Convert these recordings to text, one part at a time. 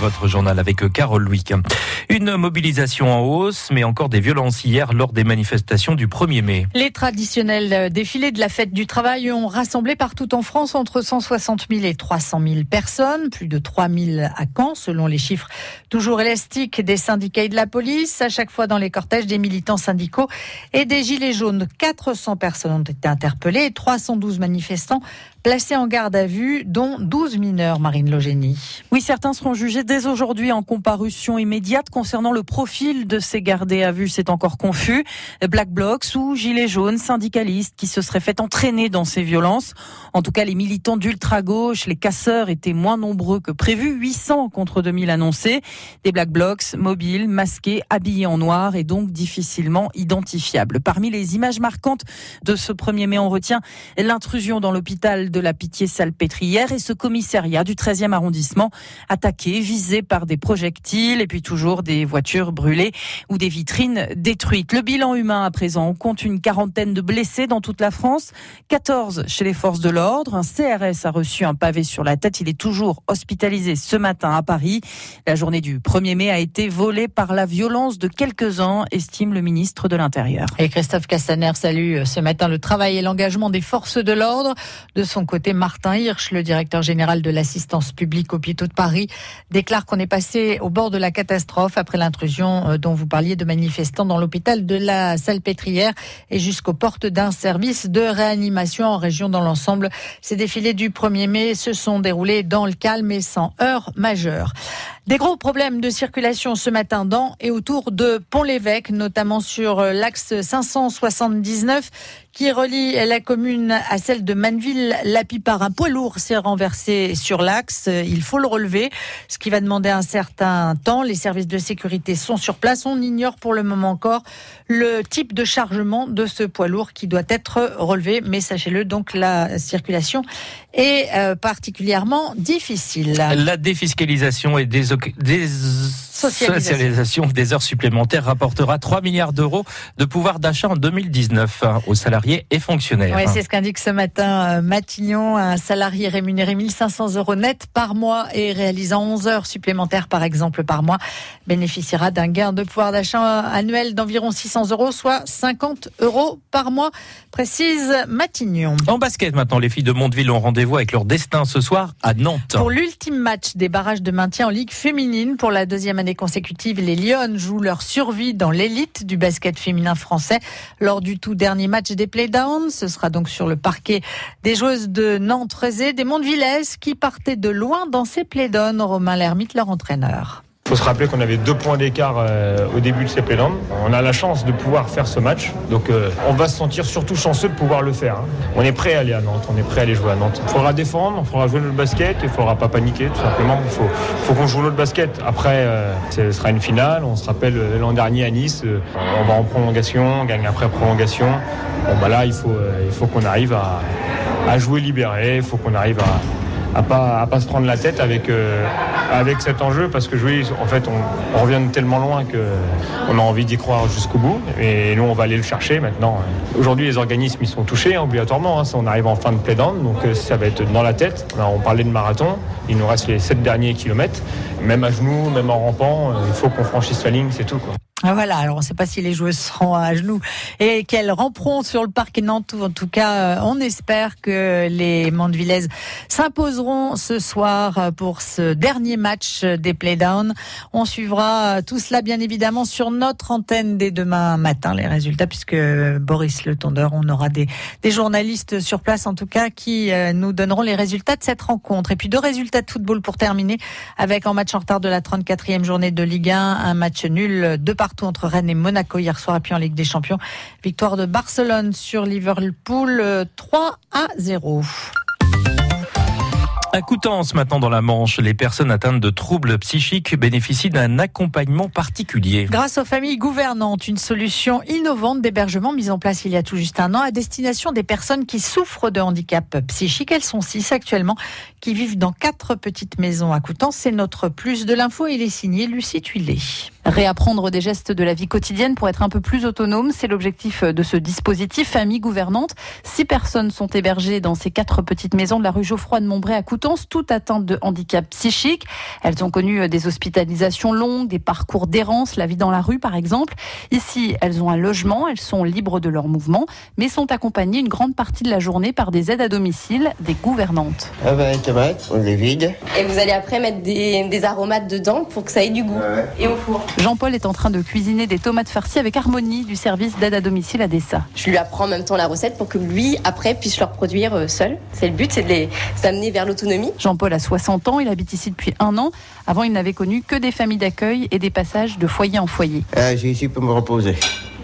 Votre journal avec Carole Louis. Une mobilisation en hausse, mais encore des violences hier lors des manifestations du 1er mai. Les traditionnels défilés de la fête du travail ont rassemblé partout en France entre 160 000 et 300 000 personnes, plus de 3 000 à Caen, selon les chiffres toujours élastiques des syndicats et de la police. À chaque fois dans les cortèges des militants syndicaux et des gilets jaunes, 400 personnes ont été interpellées et 312 manifestants placés en garde à vue, dont 12 mineurs, Marine Logénie. Oui, certains seront jugés dès aujourd'hui en comparution immédiate concernant le profil de ces gardés à vue. C'est encore confus. Black Blocs ou Gilets jaunes, syndicalistes qui se seraient fait entraîner dans ces violences. En tout cas, les militants d'ultra-gauche, les casseurs étaient moins nombreux que prévu. 800 contre 2000 annoncés. Des Black Blocs mobiles, masqués, habillés en noir et donc difficilement identifiables. Parmi les images marquantes de ce 1er mai, on retient l'intrusion dans l'hôpital de la Pitié-Salpêtrière et ce commissariat du 13e arrondissement attaqué, visé par des projectiles et puis toujours des voitures brûlées ou des vitrines détruites. Le bilan humain à présent, on compte une quarantaine de blessés dans toute la France, 14 chez les forces de l'ordre. Un CRS a reçu un pavé sur la tête. Il est toujours hospitalisé ce matin à Paris. La journée du 1er mai a été volée par la violence de quelques-uns, estime le ministre de l'Intérieur. Et Christophe Castaner salue ce matin le travail et l'engagement des forces de l'ordre. De son côté, Martin Hirsch, le directeur général de l'assistance publique hôpitaux de Paris, déclare déclare qu'on est passé au bord de la catastrophe après l'intrusion euh, dont vous parliez de manifestants dans l'hôpital de la Salpêtrière et jusqu'aux portes d'un service de réanimation en région dans l'ensemble. Ces défilés du 1er mai se sont déroulés dans le calme et sans heurts majeurs. Des gros problèmes de circulation ce matin dans et autour de Pont-l'Évêque, notamment sur euh, l'axe 579 qui relie la commune à celle de Manville. La par un poids lourd s'est renversé sur l'axe. Il faut le relever, ce qui va demander un certain temps. Les services de sécurité sont sur place. On ignore pour le moment encore le type de chargement de ce poids lourd qui doit être relevé. Mais sachez-le, donc la circulation est euh, particulièrement difficile. La défiscalisation et des, des socialisation des heures supplémentaires rapportera 3 milliards d'euros de pouvoir d'achat en 2019 hein, aux salariés et fonctionnaires. Oui, c'est ce qu'indique ce matin euh, Matignon. Un salarié rémunéré 1500 euros net par mois et réalisant 11 heures supplémentaires par exemple par mois bénéficiera d'un gain de pouvoir d'achat annuel d'environ 600 euros, soit 50 euros par mois, précise Matignon. En basket maintenant, les filles de Mondeville ont rendez-vous avec leur destin ce soir à Nantes. Pour l'ultime match des barrages de maintien en Ligue féminine pour la deuxième année consécutive, les Lyon jouent leur survie dans l'élite du basket féminin français lors du tout dernier match des playdowns. Ce sera donc sur le parquet des joueuses de Nantes, des Mondevillaises qui partaient de loin dans ces playdowns. Romain Lermite, leur entraîneur. Faut se rappeler qu'on avait deux points d'écart euh, au début de ces. On a la chance de pouvoir faire ce match, donc euh, on va se sentir surtout chanceux de pouvoir le faire. Hein. On est prêt à aller à Nantes, on est prêt à aller jouer à Nantes. Il faudra défendre, il faudra jouer notre basket, il ne faudra pas paniquer tout simplement. Il faut, qu'on joue notre basket. Après, euh, ce sera une finale. On se rappelle l'an dernier à Nice, on va en prolongation, on gagne après prolongation. Bon bah là, il faut, qu'on arrive à jouer libéré, il faut qu'on arrive à à pas à pas se prendre la tête avec euh, avec cet enjeu parce que oui, en fait on, revient tellement loin que on a envie d'y croire jusqu'au bout et nous on va aller le chercher maintenant. Aujourd'hui les organismes ils sont touchés hein, obligatoirement, hein, on arrive en fin de play-down donc euh, ça va être dans la tête. on parlait de marathon, il nous reste les sept derniers kilomètres, même à genoux, même en rampant, euh, il faut qu'on franchisse la ligne, c'est tout quoi. Ah, voilà, alors on ne sait pas si les joueuses seront à genoux et qu'elles ramperont sur le parc Nantes. En tout cas, euh, on espère que les Mandevillaises s'imposeront ce soir pour ce dernier match des playdowns. On suivra tout cela bien évidemment sur notre antenne dès demain matin, les résultats, puisque Boris Le Tondeur, on aura des, des journalistes sur place en tout cas qui euh, nous donneront les résultats de cette rencontre. Et puis deux résultats de football pour terminer avec en match en retard de la 34e journée de Ligue 1, un match nul de part partout entre Rennes et Monaco hier soir et puis en Ligue des Champions. Victoire de Barcelone sur Liverpool 3 à 0. À Coutances, maintenant dans la Manche, les personnes atteintes de troubles psychiques bénéficient d'un accompagnement particulier. Grâce aux familles gouvernantes, une solution innovante d'hébergement mise en place il y a tout juste un an à destination des personnes qui souffrent de handicap psychique. Elles sont six actuellement, qui vivent dans quatre petites maisons à Coutances. C'est notre plus de l'info. Il est signé Lucie Tuillet. Réapprendre des gestes de la vie quotidienne pour être un peu plus autonome, c'est l'objectif de ce dispositif Famille Gouvernante. Six personnes sont hébergées dans ces quatre petites maisons de la rue Geoffroy de Montbray à Coutances, toutes atteintes de handicap psychique. Elles ont connu des hospitalisations longues, des parcours d'errance, la vie dans la rue par exemple. Ici, elles ont un logement, elles sont libres de leur mouvement, mais sont accompagnées une grande partie de la journée par des aides à domicile, des gouvernantes. Ah ben, les tomates, on les vide. Et vous allez après mettre des, aromates dedans pour que ça ait du goût. Et au four. Jean-Paul est en train de cuisiner des tomates farcies avec Harmonie du service d'aide à domicile à Dessa. Je lui apprends en même temps la recette pour que lui, après, puisse leur produire euh, seul. C'est le but, c'est de les amener vers l'autonomie. Jean-Paul a 60 ans, il habite ici depuis un an. Avant, il n'avait connu que des familles d'accueil et des passages de foyer en foyer. Ah, j'ai ici pour me reposer.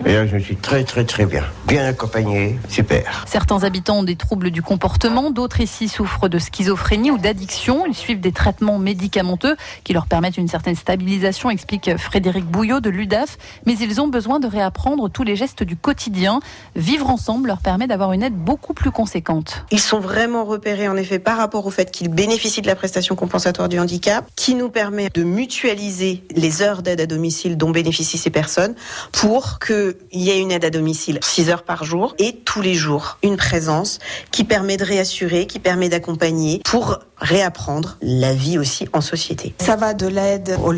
Et là, je suis très, très, très bien. Bien accompagné, super. Certains habitants ont des troubles du comportement, d'autres ici souffrent de schizophrénie ou d'addiction. Ils suivent des traitements médicamenteux qui leur permettent une certaine stabilisation, explique Frédéric Bouillot de l'UDAF. Mais ils ont besoin de réapprendre tous les gestes du quotidien. Vivre ensemble leur permet d'avoir une aide beaucoup plus conséquente. Ils sont vraiment repérés, en effet, par rapport au fait qu'ils bénéficient de la prestation compensatoire du handicap, qui nous permet de mutualiser les heures d'aide à domicile dont bénéficient ces personnes pour que il y a une aide à domicile 6 heures par jour et tous les jours une présence qui permet de réassurer, qui permet d'accompagner pour réapprendre la vie aussi en société. Ça va de l'aide au